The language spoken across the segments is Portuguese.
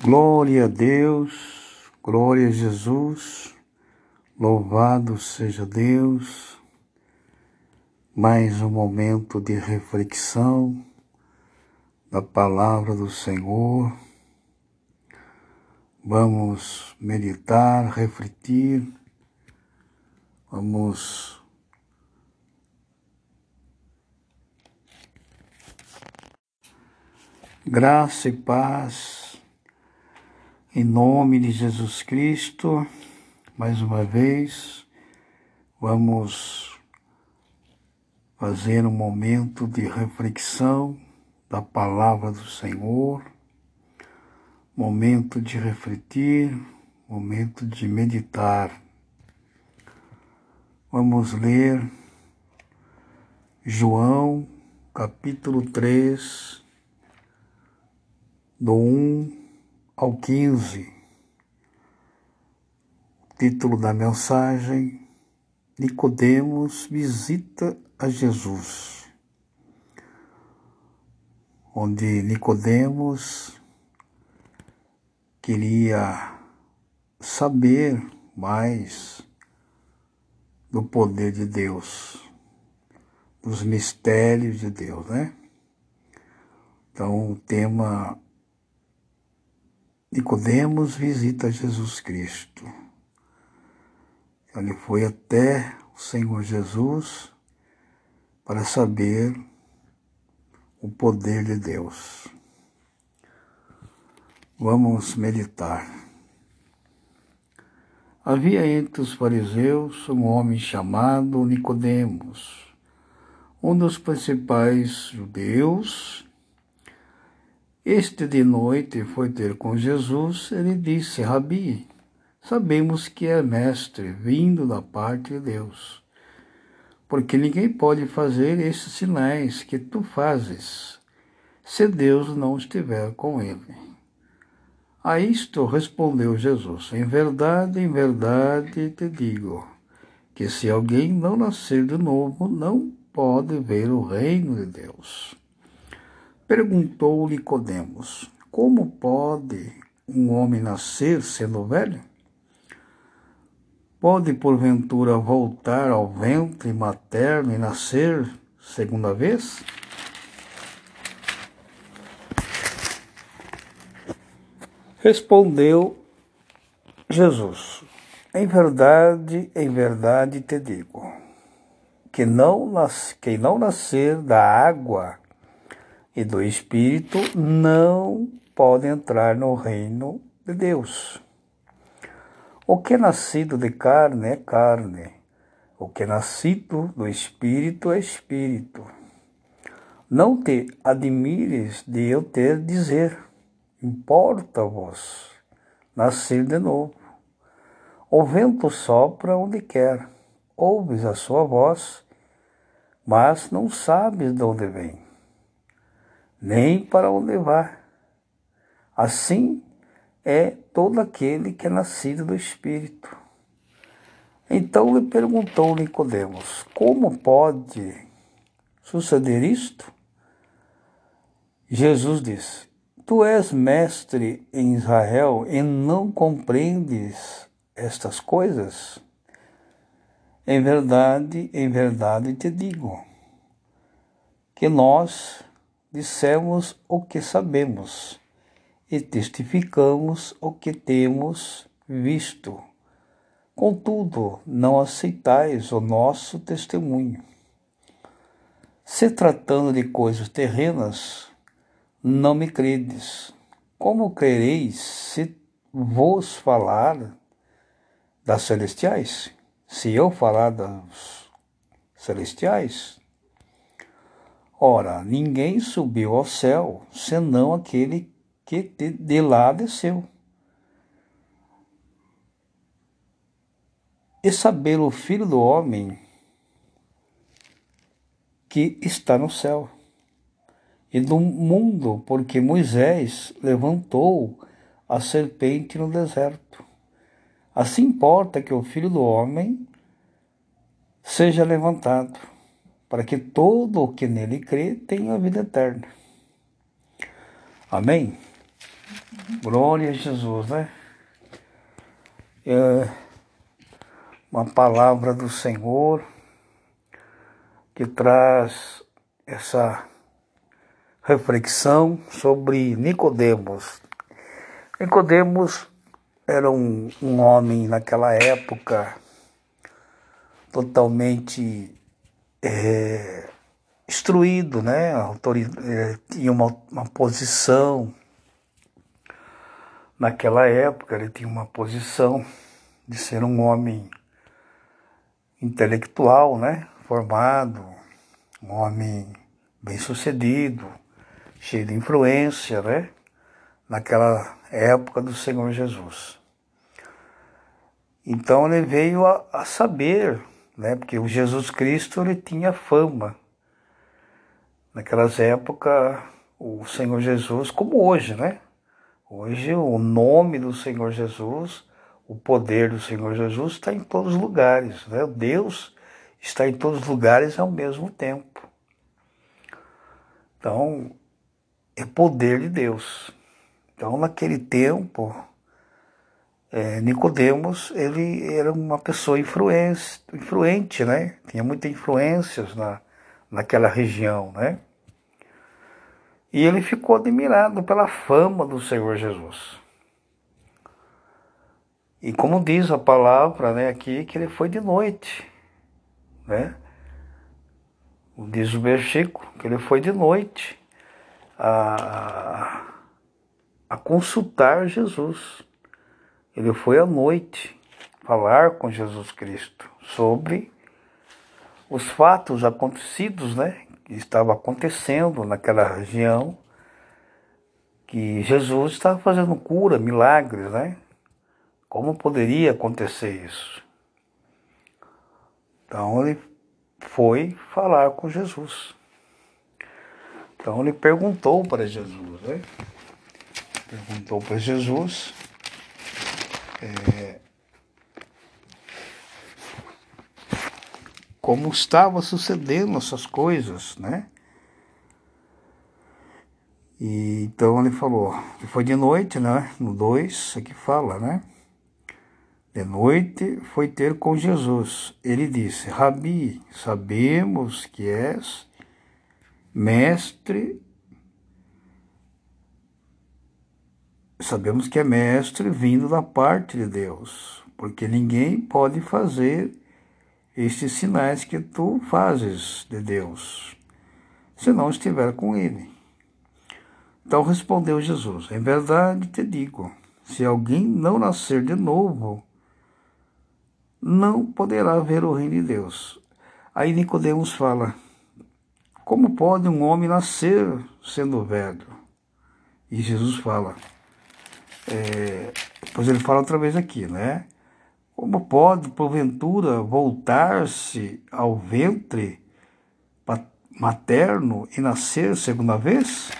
Glória a Deus, glória a Jesus, louvado seja Deus. Mais um momento de reflexão da palavra do Senhor. Vamos meditar, refletir, vamos graça e paz em nome de Jesus Cristo, mais uma vez, vamos fazer um momento de reflexão da palavra do Senhor, momento de refletir, momento de meditar. Vamos ler João, capítulo 3, do 1 ao 15. Título da mensagem: Nicodemos visita a Jesus. Onde Nicodemos queria saber mais do poder de Deus, dos mistérios de Deus, né? Então, o tema Nicodemos visita Jesus Cristo. Ele foi até o Senhor Jesus para saber o poder de Deus. Vamos meditar. Havia entre os fariseus um homem chamado Nicodemos, um dos principais judeus este de noite foi ter com Jesus, ele disse, Rabi, sabemos que é mestre, vindo da parte de Deus, porque ninguém pode fazer esses sinais que tu fazes, se Deus não estiver com ele. A isto respondeu Jesus, em verdade, em verdade te digo, que se alguém não nascer de novo, não pode ver o reino de Deus. Perguntou Nicodemos: Como pode um homem nascer sendo velho? Pode porventura voltar ao ventre materno e nascer segunda vez? Respondeu Jesus: Em verdade, em verdade te digo, que não quem não nascer da água e do Espírito não pode entrar no reino de Deus. O que é nascido de carne é carne, o que é nascido do Espírito é Espírito. Não te admires de eu ter dizer, importa-vos nascer de novo. O vento sopra onde quer, ouves a sua voz, mas não sabes de onde vem nem para o levar. Assim é todo aquele que é nascido do Espírito. Então lhe perguntou Nicodemos: Como pode suceder isto? Jesus disse: Tu és mestre em Israel e não compreendes estas coisas? Em verdade, em verdade te digo que nós dissemos o que sabemos e testificamos o que temos visto. Contudo, não aceitais o nosso testemunho. Se tratando de coisas terrenas, não me credes. Como crereis se vos falar das celestiais? Se eu falar das celestiais, Ora, ninguém subiu ao céu, senão aquele que de lá desceu. E saber o Filho do Homem que está no céu e do mundo, porque Moisés levantou a serpente no deserto. Assim importa que o Filho do Homem seja levantado para que todo o que nele crê tenha a vida eterna. Amém? Glória a Jesus, né? É uma palavra do Senhor que traz essa reflexão sobre Nicodemos. Nicodemos era um, um homem naquela época totalmente é, instruído, né? É, tinha uma, uma posição naquela época, ele tinha uma posição de ser um homem intelectual, né? Formado, um homem bem-sucedido, cheio de influência, né? Naquela época do Senhor Jesus. Então ele veio a, a saber, né? Porque o Jesus Cristo ele tinha fama. Naquelas épocas, o Senhor Jesus, como hoje, né? Hoje o nome do Senhor Jesus, o poder do Senhor Jesus está em todos os lugares, né? Deus está em todos os lugares ao mesmo tempo. Então, é poder de Deus. Então, naquele tempo, é, Nicodemos ele era uma pessoa influente, influente, né? Tinha muitas influências na, naquela região, né? E ele ficou admirado pela fama do Senhor Jesus. E como diz a palavra, né, aqui que ele foi de noite, né? Diz o versículo que ele foi de noite a, a consultar Jesus. Ele foi à noite falar com Jesus Cristo sobre os fatos acontecidos, né? Que estava acontecendo naquela região, que Jesus estava fazendo cura, milagres, né? Como poderia acontecer isso? Então ele foi falar com Jesus. Então ele perguntou para Jesus, né? Perguntou para Jesus é, como estava sucedendo essas coisas, né? E, então ele falou, foi de noite, né? No 2, aqui fala, né? De noite foi ter com Jesus. Ele disse: Rabi, sabemos que és mestre. Sabemos que é mestre vindo da parte de Deus, porque ninguém pode fazer estes sinais que tu fazes de Deus, se não estiver com ele. Então respondeu Jesus: Em verdade te digo, se alguém não nascer de novo, não poderá ver o reino de Deus. Aí Nicodemos fala: Como pode um homem nascer sendo velho? E Jesus fala, é, depois ele fala outra vez aqui, né? Como pode, porventura, voltar-se ao ventre materno e nascer segunda vez?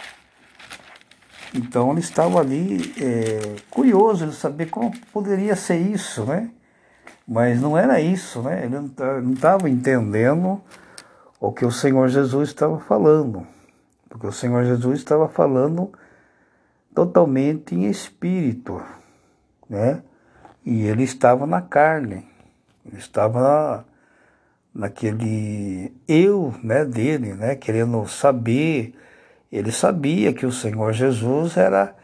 Então ele estava ali é, curioso de saber como poderia ser isso, né? Mas não era isso, né? Ele não estava entendendo o que o Senhor Jesus estava falando. Porque o Senhor Jesus estava falando totalmente em espírito, né? E ele estava na carne, ele estava na, naquele eu, né, dele, né, querendo saber. Ele sabia que o Senhor Jesus era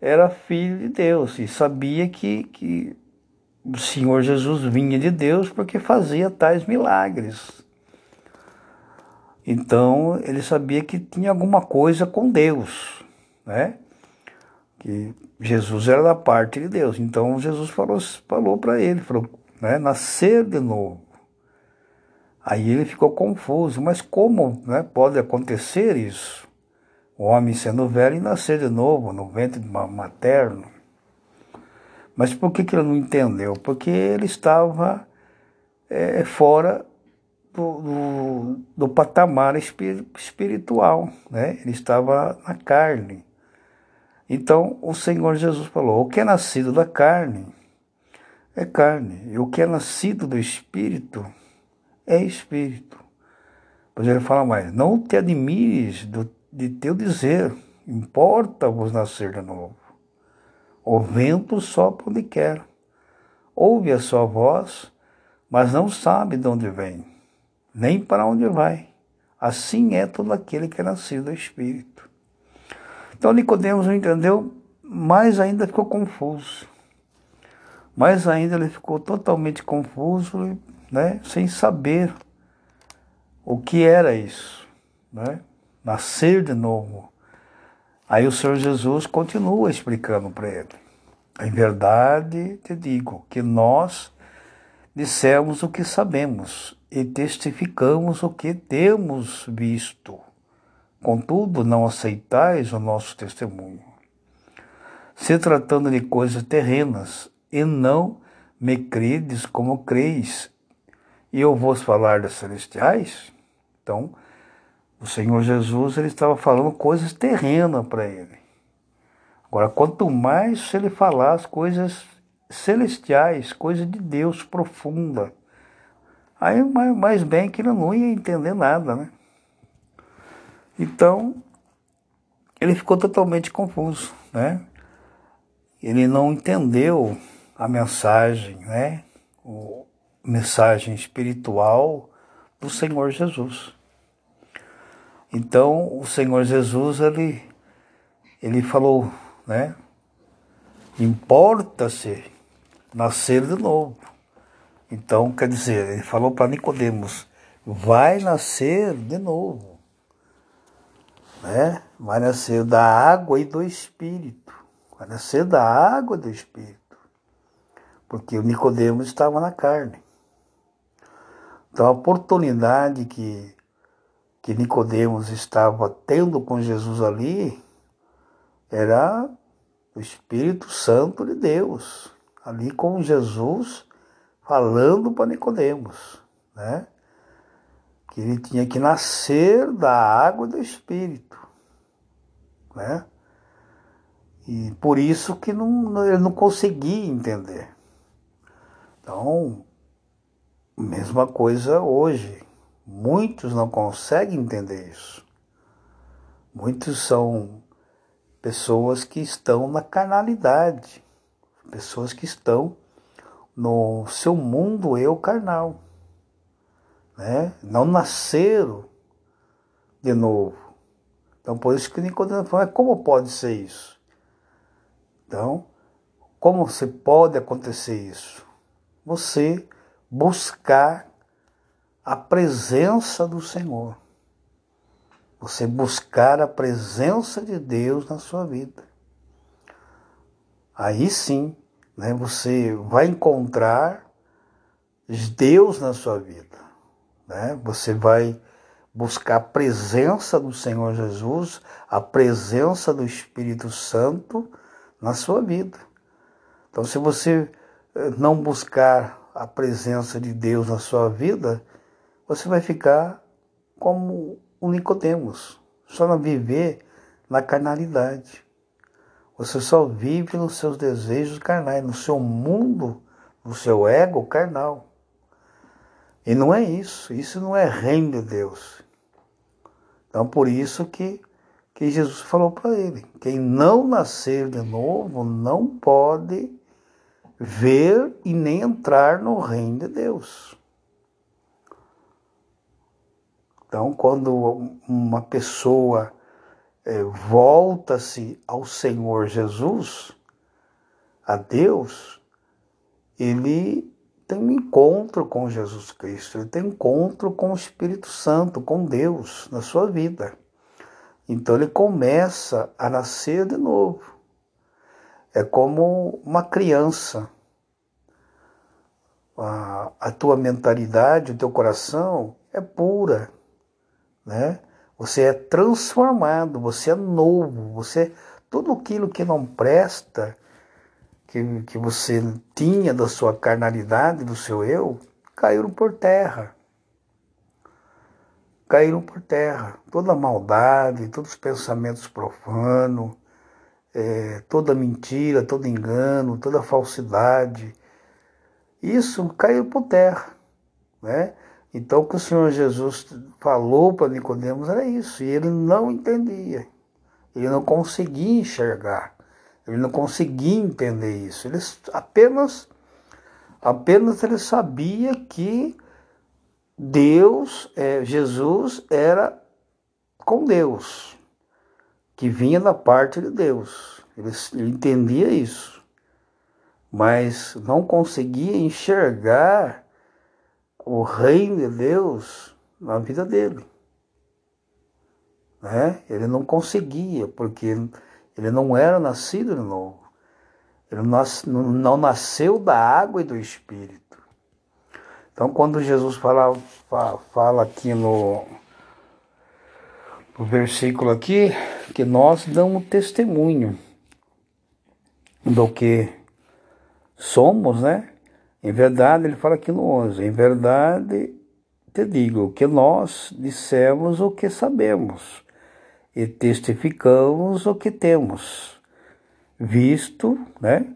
era filho de Deus e sabia que, que o Senhor Jesus vinha de Deus porque fazia tais milagres. Então ele sabia que tinha alguma coisa com Deus, né? Que Jesus era da parte de Deus. Então Jesus falou, falou para ele, falou, né? Nascer de novo. Aí ele ficou confuso, mas como né, pode acontecer isso? O homem sendo velho e nascer de novo no ventre materno. Mas por que, que ele não entendeu? Porque ele estava é, fora do, do, do, patamar espiritual, né? ele estava na carne. Então o Senhor Jesus falou: o que é nascido da carne é carne, e o que é nascido do espírito é espírito. Pois ele fala mais: não te admires do, de teu dizer, importa-vos nascer de novo. O vento sopra onde quer, ouve a sua voz, mas não sabe de onde vem, nem para onde vai. Assim é todo aquele que é nascido do Espírito. Então Nicodemos não entendeu, mais ainda ficou confuso. Mais ainda ele ficou totalmente confuso, né, sem saber o que era isso, né? Nascer de novo. Aí o Senhor Jesus continua explicando para ele. Em verdade te digo que nós dissemos o que sabemos e testificamos o que temos visto. Contudo, não aceitais o nosso testemunho. Se tratando de coisas terrenas, e não me credes como creis, e eu vou falar das celestiais? Então, o Senhor Jesus ele estava falando coisas terrenas para ele. Agora, quanto mais ele falar as coisas celestiais, coisas de Deus profunda, aí mais, mais bem que ele não ia entender nada, né? Então, ele ficou totalmente confuso, né? Ele não entendeu a mensagem, né? A mensagem espiritual do Senhor Jesus. Então, o Senhor Jesus, ele, ele falou, né? Importa-se nascer de novo. Então, quer dizer, ele falou para Nicodemos, vai nascer de novo né? Vai nascer da água e do Espírito. Vai nascer da água e do Espírito. Porque o Nicodemos estava na carne. Então a oportunidade que, que Nicodemos estava tendo com Jesus ali era o Espírito Santo de Deus, ali com Jesus falando para Nicodemos, né? Que ele tinha que nascer da água do Espírito, né? E por isso que não, ele não conseguia entender. Então, mesma coisa hoje. Muitos não conseguem entender isso. Muitos são pessoas que estão na carnalidade, pessoas que estão no seu mundo eu carnal né? não nasceram de novo. Então, por isso que Nicodemo falou, como pode ser isso? Então, como você pode acontecer isso? Você buscar a presença do Senhor. Você buscar a presença de Deus na sua vida. Aí sim, né, você vai encontrar Deus na sua vida. Né? Você vai buscar a presença do Senhor Jesus, a presença do Espírito Santo na sua vida. Então, se você eh, não buscar a presença de Deus na sua vida, você vai ficar como o Nicodemos, só não viver na carnalidade. Você só vive nos seus desejos carnais, no seu mundo, no seu ego carnal. E não é isso, isso não é reino de Deus. Então por isso que, que Jesus falou para ele, quem não nascer de novo não pode ver e nem entrar no reino de Deus. Então, quando uma pessoa é, volta-se ao Senhor Jesus, a Deus, ele tem um encontro com Jesus Cristo, ele tem um encontro com o Espírito Santo, com Deus na sua vida. Então ele começa a nascer de novo. É como uma criança. A, a tua mentalidade, o teu coração é pura, né? Você é transformado, você é novo, você tudo aquilo que não presta, que, que você tinha da sua carnalidade, do seu eu, caíram por terra. Caíram por terra. Toda maldade, todos os pensamentos profanos, é, toda mentira, todo engano, toda falsidade, isso caiu por terra. Né? Então o que o Senhor Jesus falou para Nicodemos era isso, e ele não entendia. Ele não conseguia enxergar. Ele não conseguia entender isso. Ele apenas apenas ele sabia que Deus, é, Jesus era com Deus, que vinha da parte de Deus. Ele, ele entendia isso, mas não conseguia enxergar o reino de Deus na vida dele. Né? Ele não conseguia, porque ele não era nascido de novo. Ele não nasceu da água e do Espírito. Então, quando Jesus fala, fala aqui no, no versículo aqui, que nós damos testemunho do que somos, né? Em verdade, ele fala aqui no 11, em verdade te digo que nós dissemos o que sabemos e testificamos o que temos, visto, né?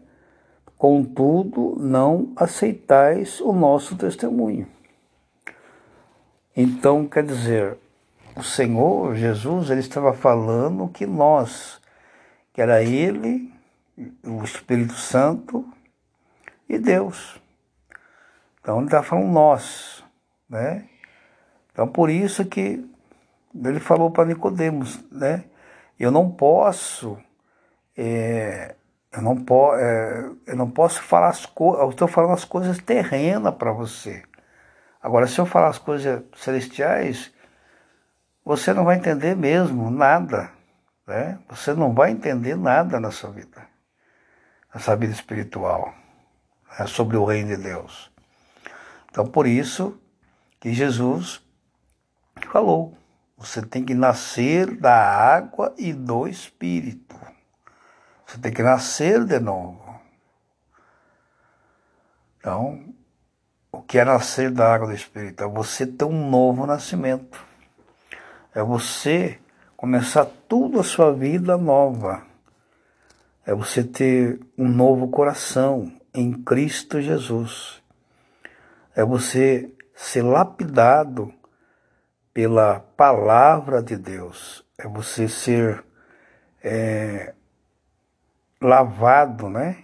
Contudo, não aceitais o nosso testemunho. Então, quer dizer, o Senhor Jesus, ele estava falando que nós, que era Ele, o Espírito Santo e Deus. Então ele está falando nós, né? Então por isso que ele falou para Nicodemos, né? Eu não posso, é, eu não posso, é, eu não posso falar as coisas. Eu estou falando as coisas terrenas para você. Agora, se eu falar as coisas celestiais, você não vai entender mesmo nada, né? Você não vai entender nada na sua vida, na sua vida espiritual, né? sobre o reino de Deus. Então, por isso que Jesus falou: você tem que nascer da água e do Espírito. Você tem que nascer de novo. Então, o que é nascer da água do Espírito? É você ter um novo nascimento. É você começar tudo a sua vida nova. É você ter um novo coração em Cristo Jesus é você ser lapidado pela palavra de Deus, é você ser é, lavado, né?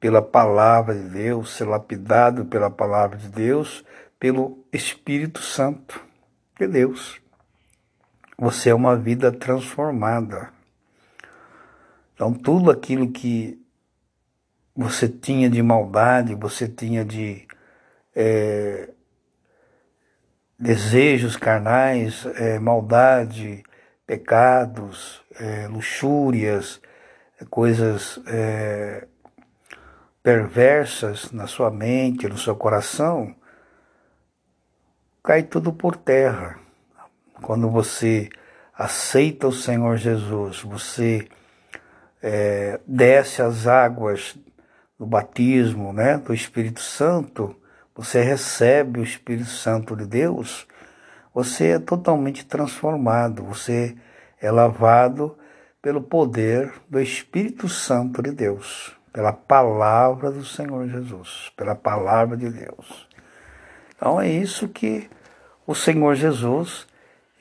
Pela palavra de Deus, ser lapidado pela palavra de Deus, pelo Espírito Santo de Deus. Você é uma vida transformada. Então, tudo aquilo que você tinha de maldade, você tinha de é, desejos carnais, é, maldade, pecados, é, luxúrias, coisas é, perversas na sua mente, no seu coração, cai tudo por terra. Quando você aceita o Senhor Jesus, você é, desce as águas do batismo, né, do Espírito Santo, você recebe o Espírito Santo de Deus, você é totalmente transformado, você é lavado pelo poder do Espírito Santo de Deus, pela palavra do Senhor Jesus, pela palavra de Deus. Então é isso que o Senhor Jesus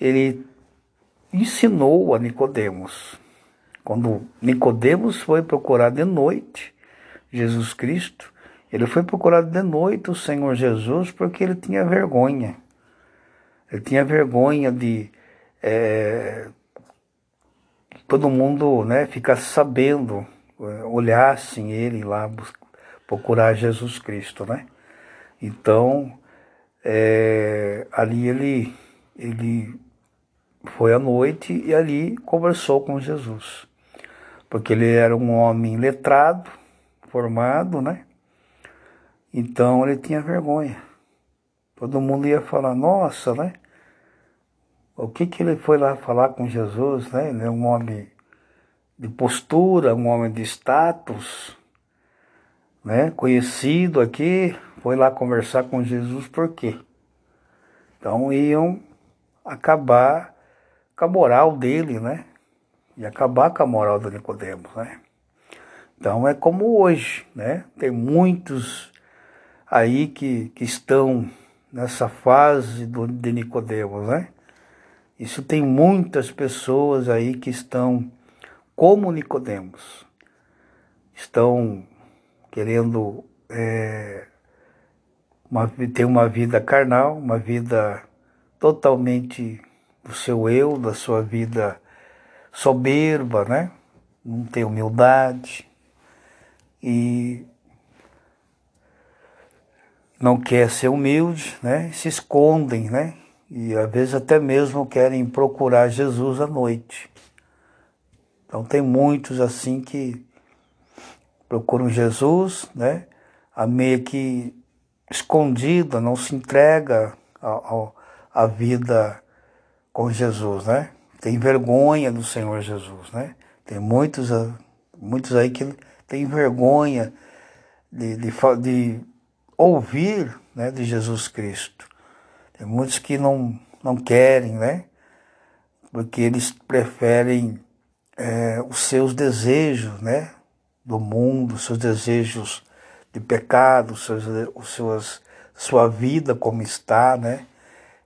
ele ensinou a Nicodemos. Quando Nicodemos foi procurar de noite Jesus Cristo, ele foi procurado de noite o Senhor Jesus porque ele tinha vergonha. Ele tinha vergonha de é, todo mundo né, ficar sabendo, é, olhassem ele lá procurar Jesus Cristo, né? Então, é, ali ele, ele foi à noite e ali conversou com Jesus. Porque ele era um homem letrado, formado, né? Então ele tinha vergonha. Todo mundo ia falar, nossa, né? O que que ele foi lá falar com Jesus, né? Ele é um homem de postura, um homem de status, né? Conhecido aqui, foi lá conversar com Jesus por quê? Então iam acabar com a moral dele, né? E acabar com a moral do Nicodemos, né? Então é como hoje, né? Tem muitos aí que, que estão nessa fase do, de Nicodemos, né? Isso tem muitas pessoas aí que estão como Nicodemos, estão querendo é, uma, ter uma vida carnal, uma vida totalmente do seu eu, da sua vida soberba, né? Não tem humildade e não quer ser humilde, né? Se escondem, né? E às vezes até mesmo querem procurar Jesus à noite. Então tem muitos assim que procuram Jesus, né? A meio que escondida, não se entrega à vida com Jesus, né? Tem vergonha do Senhor Jesus, né? Tem muitos, muitos aí que têm vergonha de, de, de ouvir né, de Jesus Cristo. Tem muitos que não, não querem, né? Porque eles preferem é, os seus desejos, né? Do mundo, os seus desejos de pecado, os seus, os sua vida como está, né?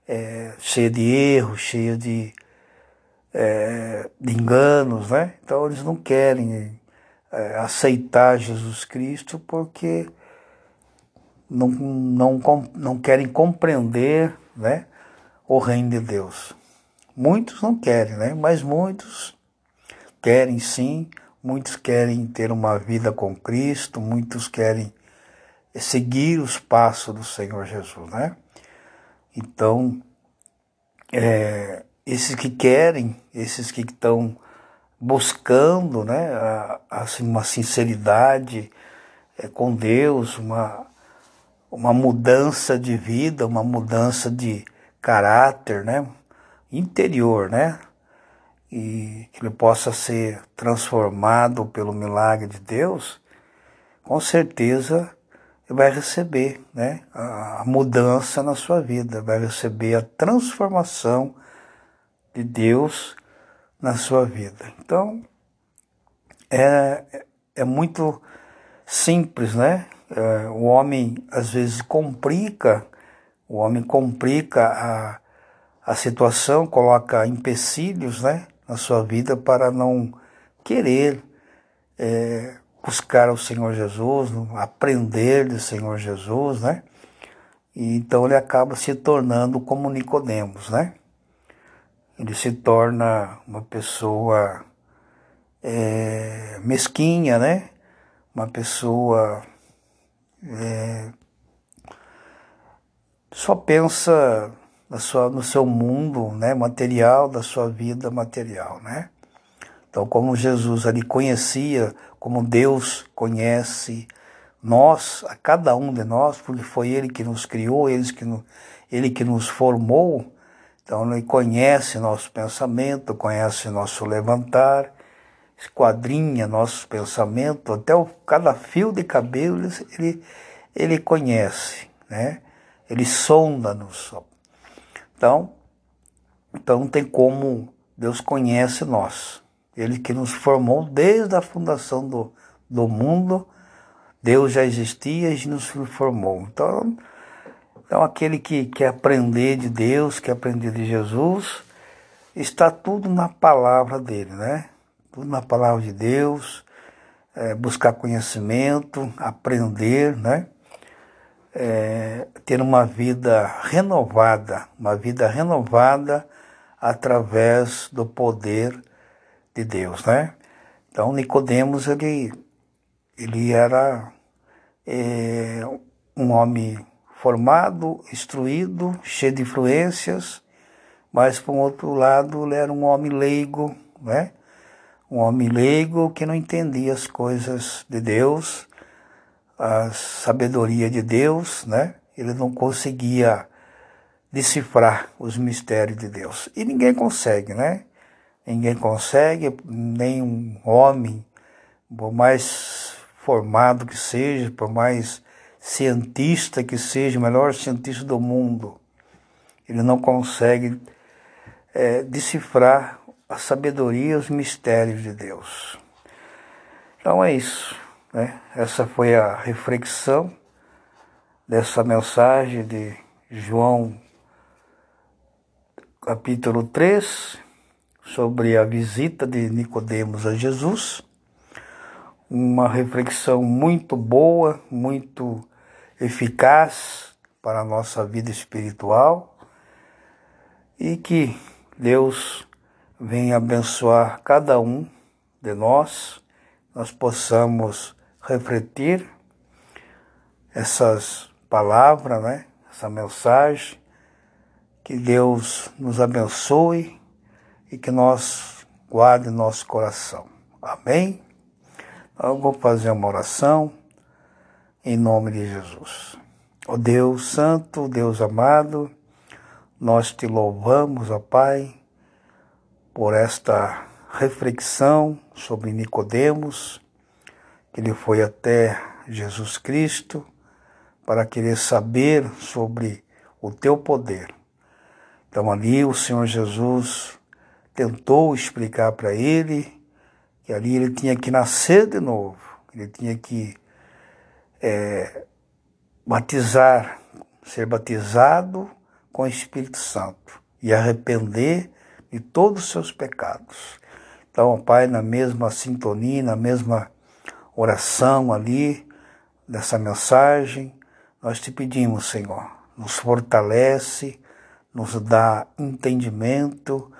É, cheia de erros, cheia de, é, de enganos, né? Então eles não querem é, aceitar Jesus Cristo porque não, não, não querem compreender né, o reino de Deus. Muitos não querem, né? mas muitos querem sim, muitos querem ter uma vida com Cristo, muitos querem seguir os passos do Senhor Jesus. Né? Então, é, esses que querem, esses que estão buscando né, a, assim, uma sinceridade é, com Deus, uma, uma mudança de vida, uma mudança de caráter, né? Interior, né? E que ele possa ser transformado pelo milagre de Deus, com certeza ele vai receber, né? A mudança na sua vida, vai receber a transformação de Deus na sua vida. Então, é, é muito simples, né? É, o homem às vezes complica, o homem complica a, a situação, coloca empecilhos né, na sua vida para não querer é, buscar o Senhor Jesus, aprender do Senhor Jesus, né? E então ele acaba se tornando como Nicodemos, né? Ele se torna uma pessoa é, mesquinha, né? Uma pessoa é, só pensa na sua, no seu mundo né, material, da sua vida material. Né? Então, como Jesus ali conhecia, como Deus conhece nós, a cada um de nós, porque foi Ele que nos criou, Ele que, no, ele que nos formou, então Ele conhece nosso pensamento, conhece nosso levantar, esquadrinha nossos pensamentos, até o, cada fio de cabelo ele, ele, conhece, né? ele sonda-nos. Então, então tem como Deus conhece nós. Ele que nos formou desde a fundação do, do mundo, Deus já existia e nos formou. Então, então aquele que quer aprender de Deus, quer aprender de Jesus, está tudo na palavra dele, né? Tudo na palavra de Deus, é, buscar conhecimento, aprender, né? É, ter uma vida renovada, uma vida renovada através do poder de Deus, né? Então Nicodemos ele ele era é, um homem formado, instruído, cheio de influências, mas por outro lado ele era um homem leigo, né? Um homem leigo que não entendia as coisas de Deus, a sabedoria de Deus, né? Ele não conseguia decifrar os mistérios de Deus. E ninguém consegue, né? Ninguém consegue, nem um homem, por mais formado que seja, por mais cientista que seja, o melhor cientista do mundo, ele não consegue é, decifrar a sabedoria e os mistérios de Deus. Então é isso. Né? Essa foi a reflexão dessa mensagem de João capítulo 3, sobre a visita de Nicodemos a Jesus. Uma reflexão muito boa, muito eficaz para a nossa vida espiritual e que Deus venha abençoar cada um de nós, nós possamos refletir essas palavras, né? essa mensagem, que Deus nos abençoe e que nós guarde nosso coração. Amém? Eu vou fazer uma oração em nome de Jesus. Ó Deus Santo, Deus amado, nós te louvamos, ó Pai, por esta reflexão sobre Nicodemos, que ele foi até Jesus Cristo para querer saber sobre o teu poder. Então ali o Senhor Jesus tentou explicar para ele que ali ele tinha que nascer de novo, ele tinha que é, batizar, ser batizado com o Espírito Santo e arrepender de todos os seus pecados. Então, Pai, na mesma sintonia, na mesma oração ali, dessa mensagem, nós te pedimos, Senhor, nos fortalece, nos dá entendimento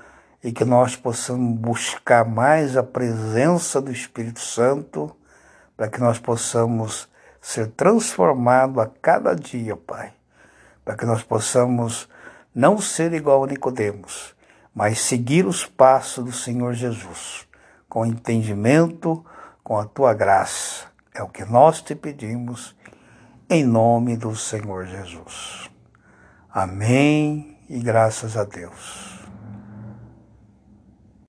e que nós possamos buscar mais a presença do Espírito Santo para que nós possamos ser transformados a cada dia, Pai para que nós possamos não ser igual a Nicodemos, mas seguir os passos do Senhor Jesus, com entendimento, com a tua graça. É o que nós te pedimos, em nome do Senhor Jesus. Amém e graças a Deus.